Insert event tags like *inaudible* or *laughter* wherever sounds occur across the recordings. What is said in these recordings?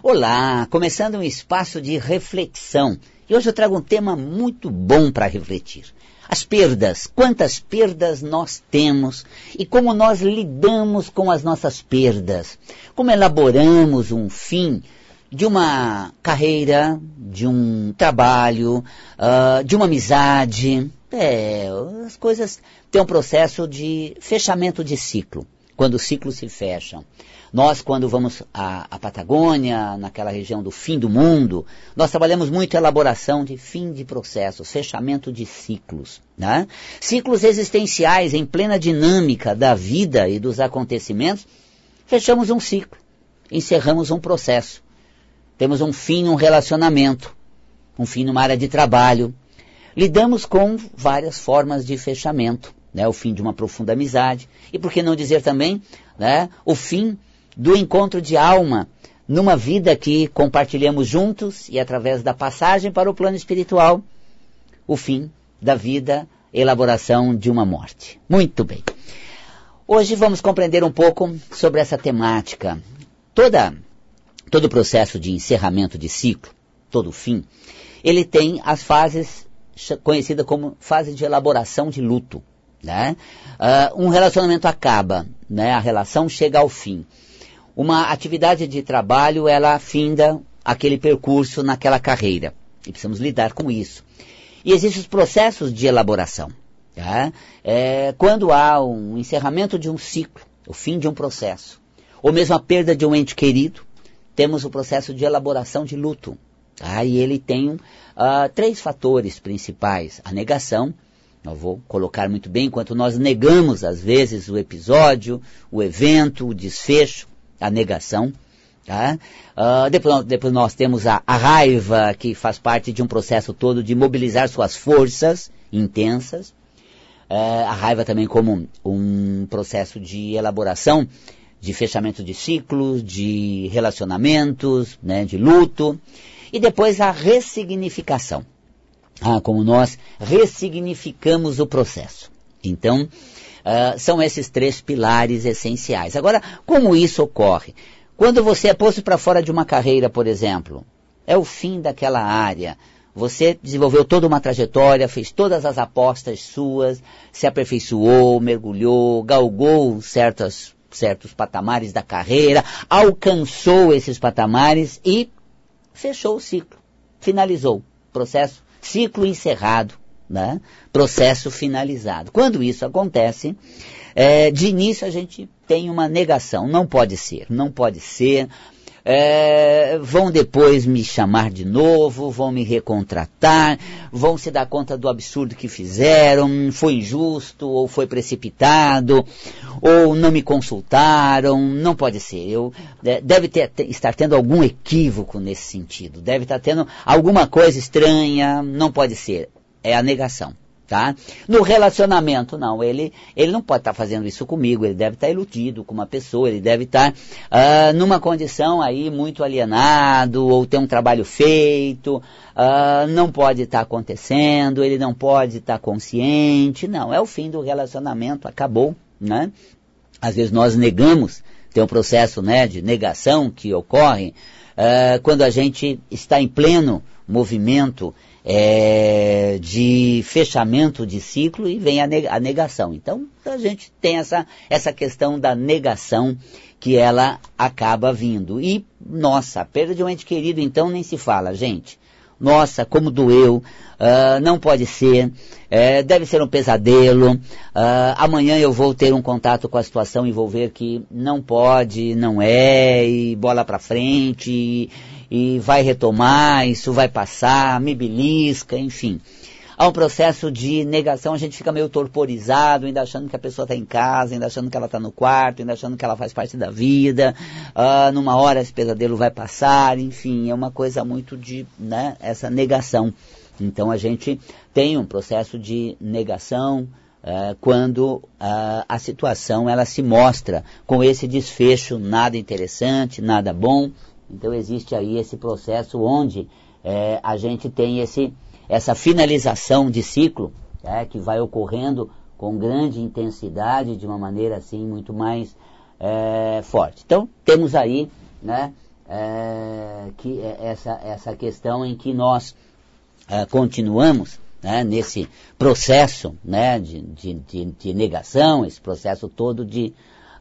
Olá, começando um espaço de reflexão. E hoje eu trago um tema muito bom para refletir. As perdas, quantas perdas nós temos e como nós lidamos com as nossas perdas. Como elaboramos um fim de uma carreira, de um trabalho, uh, de uma amizade. É, as coisas têm um processo de fechamento de ciclo, quando os ciclos se fecham. Nós, quando vamos à, à, Patagônia, naquela região do fim do mundo, nós trabalhamos muito a elaboração de fim de processos, fechamento de ciclos. Né? Ciclos existenciais em plena dinâmica da vida e dos acontecimentos. Fechamos um ciclo, encerramos um processo. Temos um fim num relacionamento, um fim numa área de trabalho. Lidamos com várias formas de fechamento. Né, o fim de uma profunda amizade, e por que não dizer também né, o fim do encontro de alma numa vida que compartilhamos juntos e através da passagem para o plano espiritual, o fim da vida, elaboração de uma morte. Muito bem. Hoje vamos compreender um pouco sobre essa temática. Toda, todo o processo de encerramento de ciclo, todo fim, ele tem as fases conhecidas como fase de elaboração de luto. Né? Uh, um relacionamento acaba, né? a relação chega ao fim uma atividade de trabalho, ela finda aquele percurso naquela carreira. E precisamos lidar com isso. E existem os processos de elaboração. Tá? É, quando há um encerramento de um ciclo, o fim de um processo, ou mesmo a perda de um ente querido, temos o processo de elaboração de luto. Tá? E ele tem uh, três fatores principais. A negação, eu vou colocar muito bem, enquanto nós negamos às vezes o episódio, o evento, o desfecho, a negação. Tá? Uh, depois, depois, nós temos a, a, raiva, que faz parte de um processo todo de mobilizar suas forças intensas. Uh, a raiva também como um processo de elaboração, de fechamento de ciclos, de relacionamentos, né, de luto. E depois a ressignificação. Ah, como nós ressignificamos o processo. Então, Uh, são esses três pilares essenciais. Agora, como isso ocorre? Quando você é posto para fora de uma carreira, por exemplo, é o fim daquela área. Você desenvolveu toda uma trajetória, fez todas as apostas suas, se aperfeiçoou, mergulhou, galgou certas, certos patamares da carreira, alcançou esses patamares e fechou o ciclo, finalizou processo, ciclo encerrado né? processo finalizado. Quando isso acontece, é, de início a gente tem uma negação, não pode ser, não pode ser, é, vão depois me chamar de novo, vão me recontratar, vão se dar conta do absurdo que fizeram, foi injusto, ou foi precipitado, ou não me consultaram, não pode ser. Eu, é, deve ter, estar tendo algum equívoco nesse sentido, deve estar tendo alguma coisa estranha, não pode ser é a negação. Tá? No relacionamento, não, ele, ele não pode estar tá fazendo isso comigo, ele deve estar tá iludido com uma pessoa, ele deve estar tá, uh, numa condição aí muito alienado, ou ter um trabalho feito, uh, não pode estar tá acontecendo, ele não pode estar tá consciente, não, é o fim do relacionamento, acabou, né? Às vezes nós negamos, tem um processo né, de negação que ocorre uh, quando a gente está em pleno movimento é, de fechamento de ciclo e vem a, negação. Então a gente tem essa, essa questão da negação que ela acaba vindo. E, nossa, a perda de um ente querido então nem se fala, gente. Nossa, como doeu, uh, não pode ser, é, deve ser um pesadelo, uh, amanhã eu vou ter um contato com a situação e vou ver que não pode, não é, e bola para frente, e, e vai retomar, isso vai passar, me belisca, enfim. Há um processo de negação, a gente fica meio torporizado, ainda achando que a pessoa está em casa, ainda achando que ela está no quarto, ainda achando que ela faz parte da vida, uh, numa hora esse pesadelo vai passar, enfim, é uma coisa muito de, né, essa negação. Então a gente tem um processo de negação, Uh, quando uh, a situação ela se mostra com esse desfecho nada interessante, nada bom, então existe aí esse processo onde é, a gente tem esse, essa finalização de ciclo é, que vai ocorrendo com grande intensidade, de uma maneira assim muito mais é, forte. Então temos aí né, é, que é essa, essa questão em que nós é, continuamos né, nesse processo né, de, de, de, de, negação, esse processo todo de,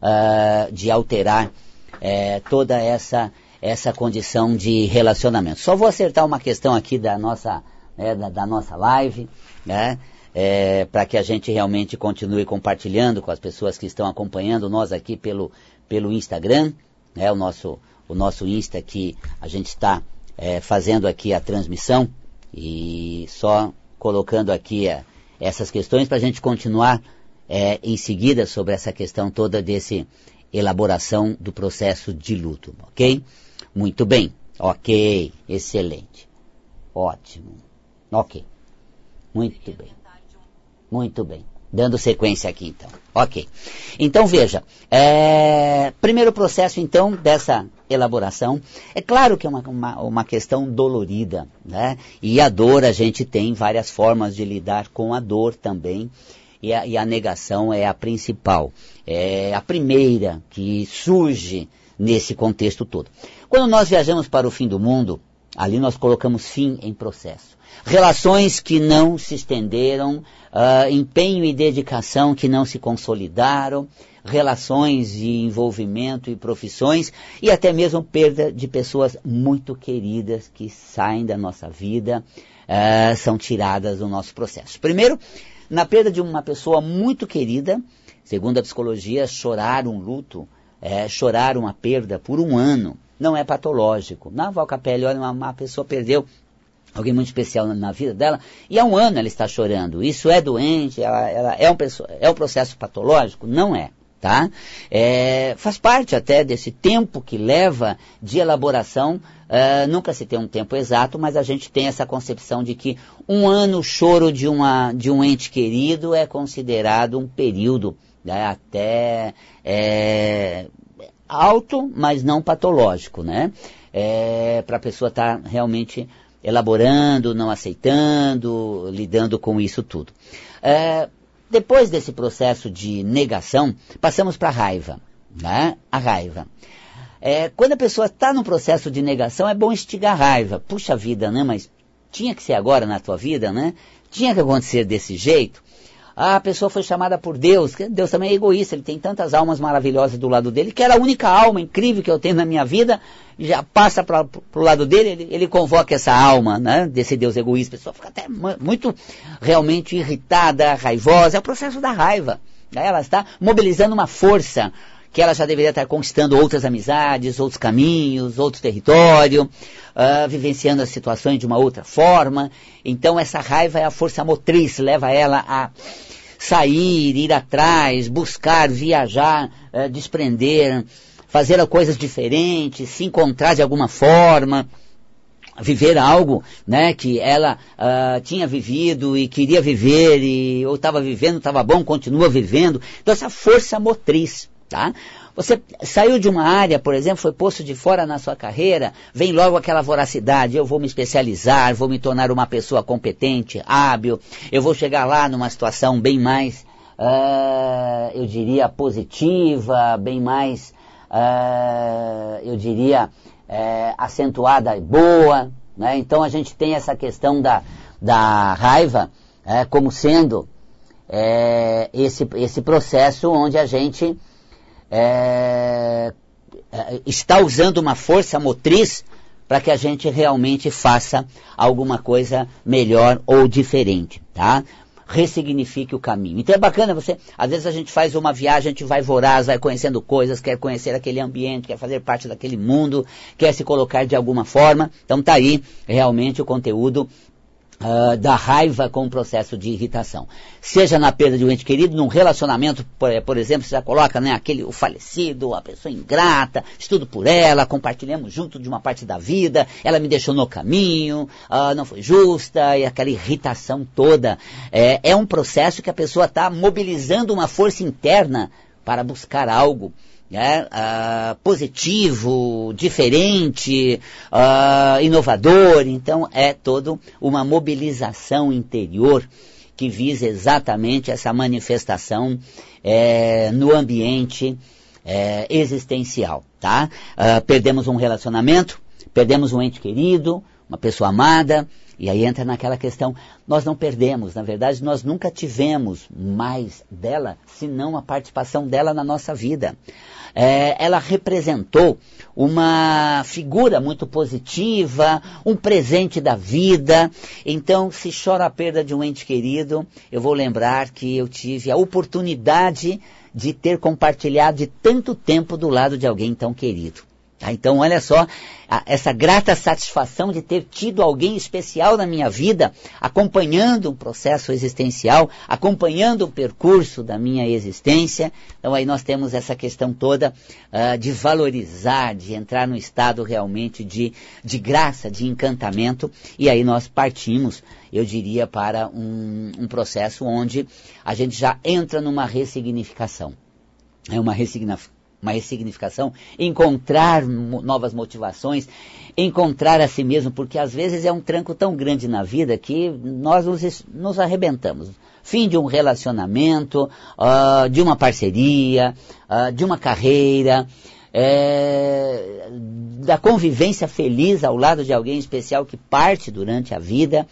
uh, de alterar é, toda essa, essa condição de relacionamento. Só vou acertar uma questão aqui da nossa, né, da, da, nossa live, né, é, para que a gente realmente continue compartilhando com as pessoas que estão acompanhando nós aqui pelo, pelo Instagram, né, o, nosso, o nosso Insta que a gente está é, fazendo aqui a transmissão e só colocando aqui é, essas questões para a gente continuar é, em seguida sobre essa questão toda desse elaboração do processo de luto, ok? Muito bem, ok, excelente, ótimo, ok, muito bem, muito bem. Dando sequência aqui então. Ok. Então veja, é, primeiro processo então dessa elaboração. É claro que é uma, uma, uma, questão dolorida, né? E a dor, a gente tem várias formas de lidar com a dor também. E a, e a negação é a principal. É a primeira que surge nesse contexto todo. Quando nós viajamos para o fim do mundo, ali nós colocamos fim em processo relações que não se estenderam, uh, empenho e dedicação que não se consolidaram, relações de envolvimento e profissões e até mesmo perda de pessoas muito queridas que saem da nossa vida, uh, são tiradas do nosso processo. Primeiro, na perda de uma pessoa muito querida, segundo a psicologia, chorar um luto, é, chorar uma perda por um ano, não é patológico. Na Valcapelli, olha, uma, uma pessoa perdeu alguém muito especial na, na, vida dela, e há um ano ela está chorando. Isso é doente, ela, ela é, um, é um processo patológico? Não é. Tá? É, faz parte até desse tempo que leva de elaboração, uh, nunca se tem um tempo exato, mas a gente tem essa concepção de que um ano choro de, uma, de um ente querido é considerado um período né, até é, alto, mas não patológico, né? É, para a pessoa estar tá realmente elaborando, não aceitando, lidando com isso tudo. É, depois desse processo de negação, passamos para a raiva. Né? A raiva. É, quando a pessoa está no processo de negação, é bom instigar a raiva. Puxa vida, né? Mas tinha que ser agora na tua vida, né? Tinha que acontecer desse jeito. Ah, a pessoa foi chamada por Deus. Deus também é egoísta, ele tem tantas almas maravilhosas do lado dele, que era a única alma incrível que eu tenho na minha vida, já passa para o lado dele, ele, ele, convoca essa alma, né, desse Deus egoísta. A pessoa fica até muito realmente irritada, raivosa, é o processo da raiva. Ela está mobilizando uma força que ela já deveria estar conquistando outras amizades, outros caminhos, outro território, uh, vivenciando as situações de uma outra forma. Então essa raiva é a força motriz, leva ela a sair, ir atrás, buscar, viajar, uh, desprender, fazer coisas diferentes, se encontrar de alguma forma viver algo né, que ela uh, tinha vivido e queria viver, e, ou estava vivendo, estava bom, continua vivendo. Então essa força motriz. Tá? Você saiu de uma área, por exemplo, foi posto de fora na sua carreira, vem logo aquela voracidade, eu vou me especializar, vou me tornar uma pessoa competente, hábil, eu vou chegar lá numa situação bem mais, uh, eu diria, positiva, bem mais, uh, eu diria, uh, acentuada e boa. Né? Então a gente tem essa questão da, da raiva como sendo esse, esse processo onde a gente é, está usando uma força motriz para que a gente realmente faça alguma coisa melhor ou diferente, tá? Ressignifique o caminho. Então é bacana você, às vezes a gente faz uma viagem, a gente vai voraz, vai conhecendo coisas, quer conhecer aquele ambiente, quer fazer parte daquele mundo, quer se colocar de alguma forma. Então tá aí realmente o conteúdo Uh, da raiva com o processo de irritação. Seja na perda de um ente querido, num relacionamento, por, por, exemplo, você já coloca né, aquele, o falecido, a pessoa ingrata, estudo por ela, compartilhamos junto de uma parte da vida, ela me deixou no caminho, uh, não foi justa, e aquela irritação toda. É, é um processo que a pessoa está mobilizando uma força interna para buscar algo né, uh, positivo, diferente, uh, inovador. Então é toda uma mobilização interior que visa exatamente essa manifestação é, no ambiente é, existencial. tá? Uh, perdemos um relacionamento, perdemos um ente querido, uma pessoa amada, e aí entra naquela questão, nós não perdemos, na verdade, nós nunca tivemos mais dela, senão a participação dela na nossa vida. É, ela representou uma figura muito positiva, um presente da vida. Então, se chora a perda de um ente querido, eu vou lembrar que eu tive a oportunidade de ter compartilhado de tanto tempo do lado de alguém tão querido. Tá? Então, olha só, a, essa grata satisfação de ter tido alguém especial na minha vida, acompanhando um processo existencial, acompanhando o percurso da minha existência. Então, aí nós temos essa questão toda uh, de valorizar, de entrar no estado realmente de, de graça, de encantamento, e aí nós partimos, eu diria, para um, um processo onde a gente já entra numa ressignificação. É uma ressignificação uma ressignificação, encontrar novas motivações, encontrar a si mesmo, porque às vezes é um tranco tão grande na vida que nós nos, nos arrebentamos. Fim de um relacionamento, uh, de uma parceria, uh, de uma carreira, é, da convivência feliz ao lado de alguém especial que parte durante a vida,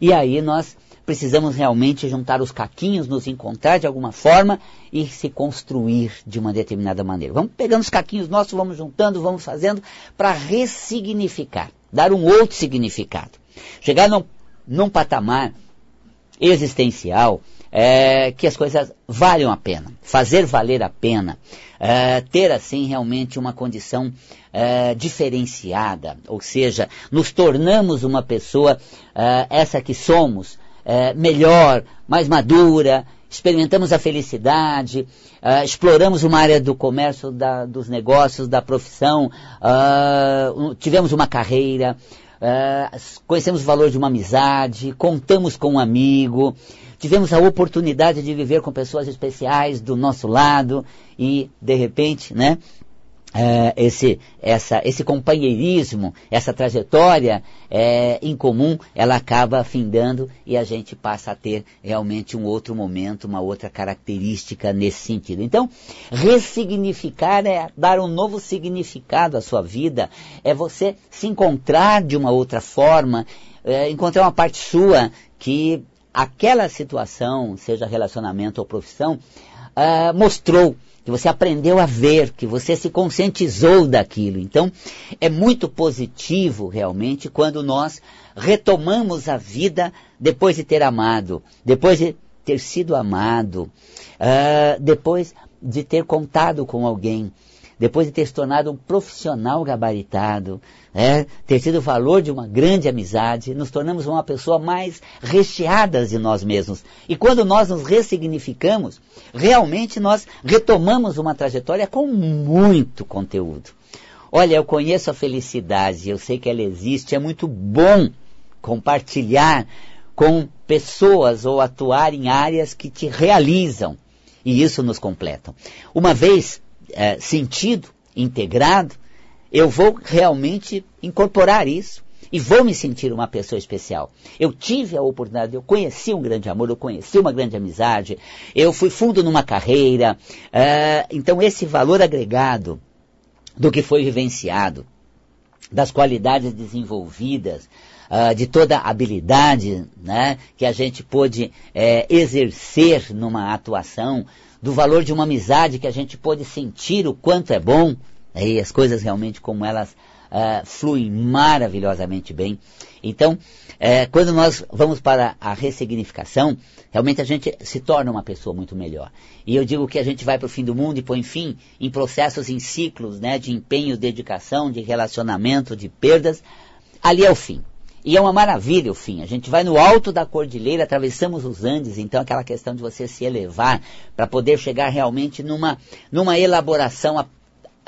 e aí nós precisamos realmente juntar os caquinhos, nos encontrar de alguma forma e se construir de uma determinada maneira. Vamos pegando os caquinhos nossos, vamos juntando, vamos fazendo para ressignificar, dar um outro significado. Chegar num, num patamar existencial é, que as coisas valham a pena, fazer valer a pena, é, ter assim realmente uma condição é, diferenciada, ou seja, nos tornamos uma pessoa, é, essa que somos, é, melhor, mais madura, experimentamos a felicidade, uh, exploramos uma área do comércio, da, dos negócios, da profissão, uh, tivemos uma carreira, uh, conhecemos o valor de uma amizade, contamos com um amigo, tivemos a oportunidade de viver com pessoas especiais do nosso lado e, de repente, né, é, esse, essa, esse companheirismo, essa trajetória é, em comum, ela acaba afindando e a gente passa a ter realmente um outro momento, uma outra característica nesse sentido. Então, ressignificar é dar um novo significado à sua vida, é você se encontrar de uma outra forma, é, encontrar uma parte sua que aquela situação, seja relacionamento ou profissão, uh, mostrou que você aprendeu a ver, que você se conscientizou daquilo. Então, é muito positivo realmente quando nós retomamos a vida depois de ter amado, depois de ter sido amado, uh, depois de ter contado com alguém, depois de ter se tornado um profissional gabaritado, é, ter tido o valor de uma grande amizade, nos tornamos uma pessoa mais recheada de nós mesmos. E quando nós nos ressignificamos, realmente nós retomamos uma trajetória com muito conteúdo. Olha, eu conheço a felicidade, eu sei que ela existe, é muito bom compartilhar com pessoas ou atuar em áreas que te realizam. E isso nos completam. Uma vez é, sentido, integrado, eu vou realmente incorporar isso e vou me sentir uma pessoa especial. Eu tive a oportunidade, eu conheci um grande amor, eu conheci uma grande amizade, eu fui fundo numa carreira. Uh, então, esse valor agregado do que foi vivenciado, das qualidades desenvolvidas, uh, de toda habilidade né, que a gente pôde é, exercer numa atuação, do valor de uma amizade que a gente pôde sentir o quanto é bom, e as coisas realmente como elas uh, fluem maravilhosamente bem. Então, é, quando nós vamos para a ressignificação, realmente a gente se torna uma pessoa muito melhor. E eu digo que a gente vai para o fim do mundo e põe fim em processos, em ciclos né, de empenho, dedicação, de relacionamento, de perdas. Ali é o fim. E é uma maravilha o fim. A gente vai no alto da cordilheira, atravessamos os Andes, então aquela questão de você se elevar para poder chegar realmente numa, numa elaboração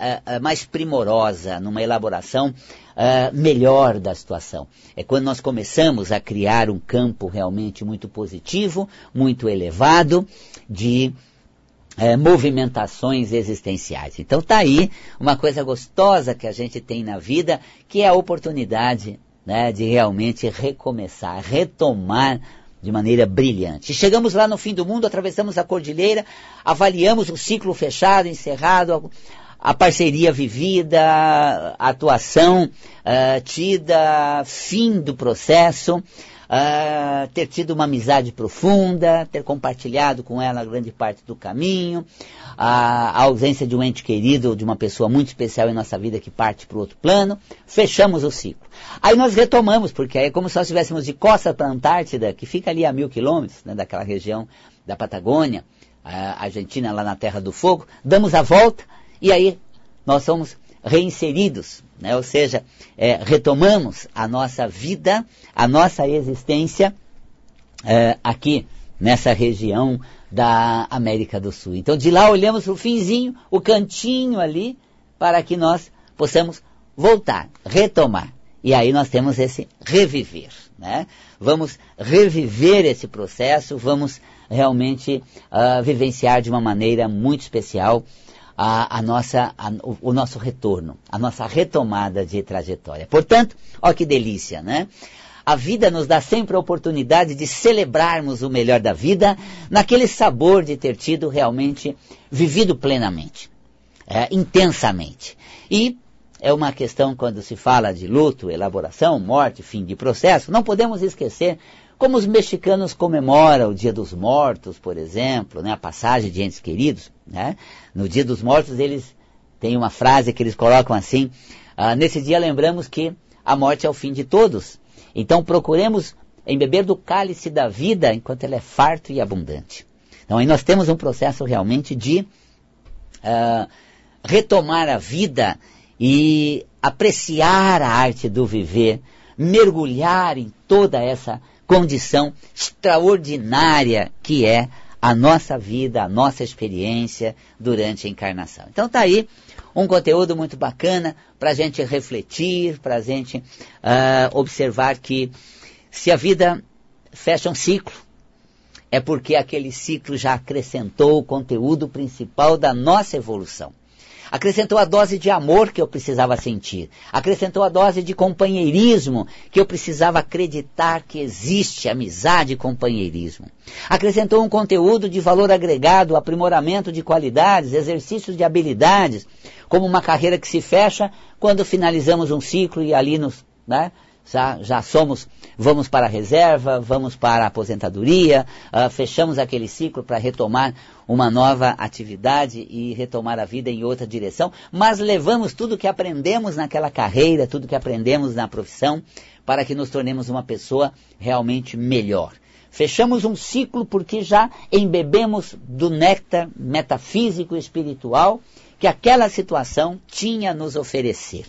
uh, uh, mais primorosa, numa elaboração uh, melhor da situação. É quando nós começamos a criar um campo realmente muito positivo, muito elevado, de movimentações existenciais. Então está aí uma coisa gostosa que a gente tem na vida, que é a oportunidade né, de realmente recomeçar, retomar de maneira brilhante. Chegamos lá no fim do mundo, atravessamos a cordilheira, avaliamos o ciclo fechado, encerrado, a parceria vivida, a atuação uh, tida, fim do processo, uh, ter tido uma amizade profunda, ter compartilhado com ela grande parte do caminho, a, a ausência de um ente querido, de uma pessoa muito especial em nossa vida que parte para outro plano, fechamos o ciclo. Aí nós retomamos, porque aí é como se nós estivéssemos de costa para a Antártida, que fica ali a mil quilômetros, né, daquela região da Patagônia, a Argentina lá na Terra do Fogo, damos a volta e aí nós somos reinseridos, né? ou seja, é, retomamos a nossa vida, a nossa existência é, aqui nessa região da América do Sul. Então de lá olhamos o finzinho, o cantinho ali, para que nós possamos voltar, retomar. E aí nós temos esse reviver. Né? Vamos reviver esse processo, vamos realmente uh, vivenciar de uma maneira muito especial a, a nossa, a, o, o, nosso retorno, a nossa retomada de trajetória. Portanto, ó que delícia, né? A vida nos dá sempre a oportunidade de celebrarmos o melhor da vida, naquele sabor de ter tido realmente vivido plenamente, é, intensamente. E é uma questão quando se fala de luto, elaboração, morte, fim de processo, não podemos esquecer como os mexicanos comemoram o Dia dos Mortos, por exemplo, né, a passagem de entes queridos. Né? No Dia dos Mortos eles têm uma frase que eles colocam assim, ah, nesse dia lembramos que a morte é o fim de todos. Então procuremos embeber do cálice da vida enquanto ele é farto e abundante. Então aí nós temos um processo realmente de uh, retomar a vida e apreciar a arte do viver, mergulhar em toda essa condição extraordinária que é a nossa vida, a nossa experiência durante a encarnação. Então tá aí um conteúdo muito bacana para a gente refletir, para a gente uh, observar que se a vida fecha um ciclo, é porque aquele ciclo já acrescentou o conteúdo principal da nossa evolução. Acrescentou a dose de amor que eu precisava sentir. Acrescentou a dose de companheirismo que eu precisava acreditar que existe amizade e companheirismo. Acrescentou um conteúdo de valor agregado, aprimoramento de qualidades, exercícios de habilidades, como uma carreira que se fecha quando finalizamos um ciclo e ali nos, né, já, já somos, vamos para a reserva, vamos para a aposentadoria, uh, fechamos aquele ciclo para retomar uma nova atividade e retomar a vida em outra direção, mas levamos tudo que aprendemos naquela carreira, tudo que aprendemos na profissão, para que nos tornemos uma pessoa realmente melhor. Fechamos um ciclo porque já embebemos do néctar metafísico e espiritual que aquela situação tinha a nos oferecer.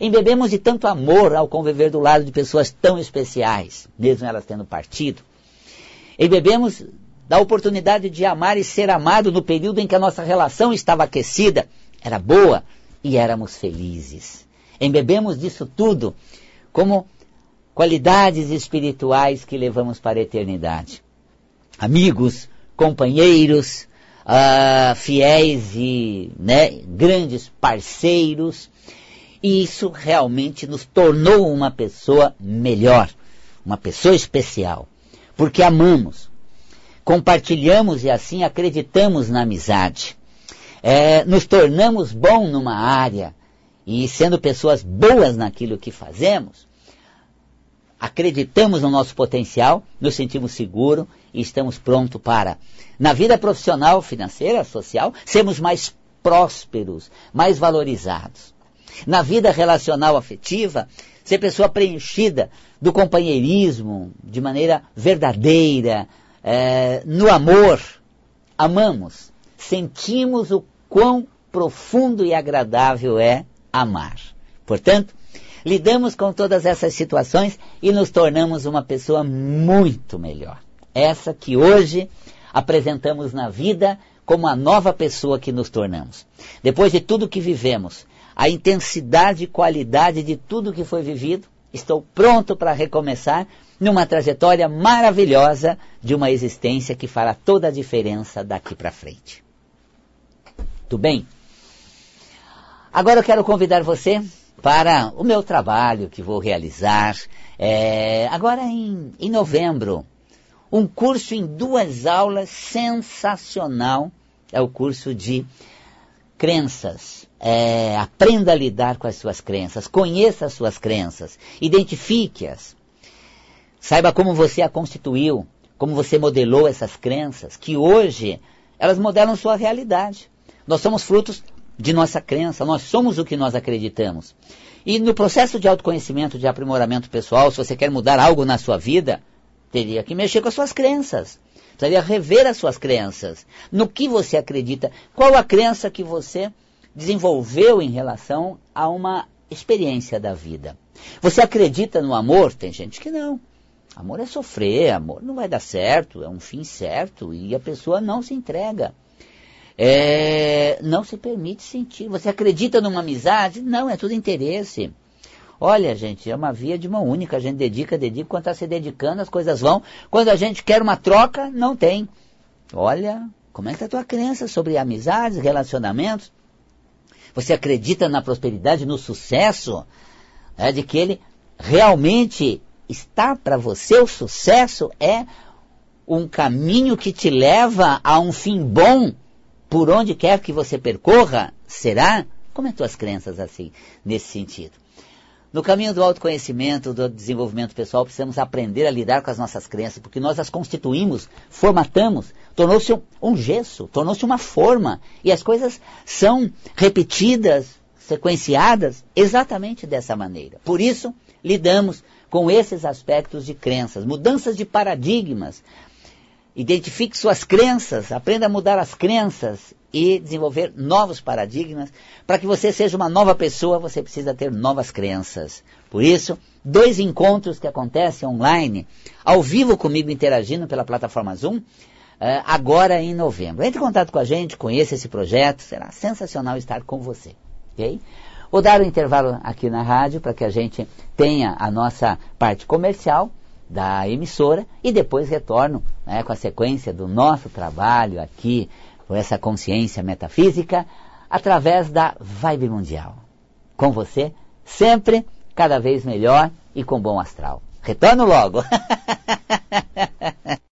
Embebemos de tanto amor ao conviver do lado de pessoas tão especiais, mesmo elas tendo partido. Embebemos da oportunidade de amar e ser amado no período em que a nossa relação estava aquecida, era boa e éramos felizes. Embebemos disso tudo como qualidades espirituais que levamos para a eternidade. Amigos, companheiros, uh, fiéis e né, grandes parceiros. E isso realmente nos tornou uma pessoa melhor, uma pessoa especial, porque amamos, compartilhamos e assim acreditamos na amizade. É, nos tornamos bom numa área e sendo pessoas boas naquilo que fazemos, acreditamos no nosso potencial, nos sentimos seguros e estamos prontos para, na vida profissional, financeira, social, sermos mais prósperos, mais valorizados. Na vida relacional afetiva, ser pessoa preenchida do companheirismo, de maneira verdadeira, é, no amor. Amamos, sentimos o quão profundo e agradável é amar. Portanto, lidamos com todas essas situações e nos tornamos uma pessoa muito melhor. Essa que hoje apresentamos na vida como a nova pessoa que nos tornamos. Depois de tudo que vivemos, a intensidade e qualidade de tudo que foi vivido, estou pronto para recomeçar numa trajetória maravilhosa de uma existência que fará toda a diferença daqui para frente. Tudo bem? Agora eu quero convidar você para o meu trabalho que vou realizar é, agora em, em novembro. Um curso em duas aulas sensacional. É o curso de crenças. É, aprenda a lidar com as suas crenças, conheça as suas crenças, identifique-as. Saiba como você a constituiu, como você modelou essas crenças, que hoje elas modelam sua realidade. Nós somos frutos de nossa crença, nós somos o que nós acreditamos. E no processo de autoconhecimento, de aprimoramento pessoal, se você quer mudar algo na sua vida, teria que mexer com as suas crenças. Precisaria rever as suas crenças. No que você acredita? Qual a crença que você desenvolveu em relação a uma experiência da vida? Você acredita no amor? Tem gente que não. Amor é sofrer, amor não vai dar certo, é um fim certo e a pessoa não se entrega. É, não se permite sentir. Você acredita numa amizade? Não, é tudo interesse. Olha, gente, é uma via de mão única. A gente dedica, dedica. Quando está se dedicando, as coisas vão. Quando a gente quer uma troca, não tem. Olha, como é que está a tua crença sobre amizades, relacionamentos? Você acredita na prosperidade, no sucesso? É, de que ele realmente está para você? O sucesso é um caminho que te leva a um fim bom por onde quer que você percorra? Será? Como é tuas crenças assim, nesse sentido? No caminho do autoconhecimento, do desenvolvimento pessoal, precisamos aprender a lidar com as nossas crenças, porque nós as constituímos, formatamos, tornou-se um, gesso, tornou-se uma forma, e as coisas são repetidas, sequenciadas exatamente dessa maneira. Por isso, lidamos com esses aspectos de crenças, mudanças de paradigmas. Identifique suas crenças, aprenda a mudar as crenças e desenvolver novos paradigmas. Para que você seja uma nova pessoa, você precisa ter novas crenças. Por isso, dois encontros que acontecem online, ao vivo comigo interagindo pela plataforma Zoom, eh, agora em novembro. Entre em contato com a gente, conheça esse projeto, será sensacional estar com você. Okay? Vou dar um intervalo aqui na rádio para que a gente tenha a nossa parte comercial da emissora e depois retorno né, com a sequência do nosso trabalho aqui por essa consciência metafísica através da Vibe Mundial. Com você, sempre, cada vez melhor e com bom astral. Retorno logo! *laughs*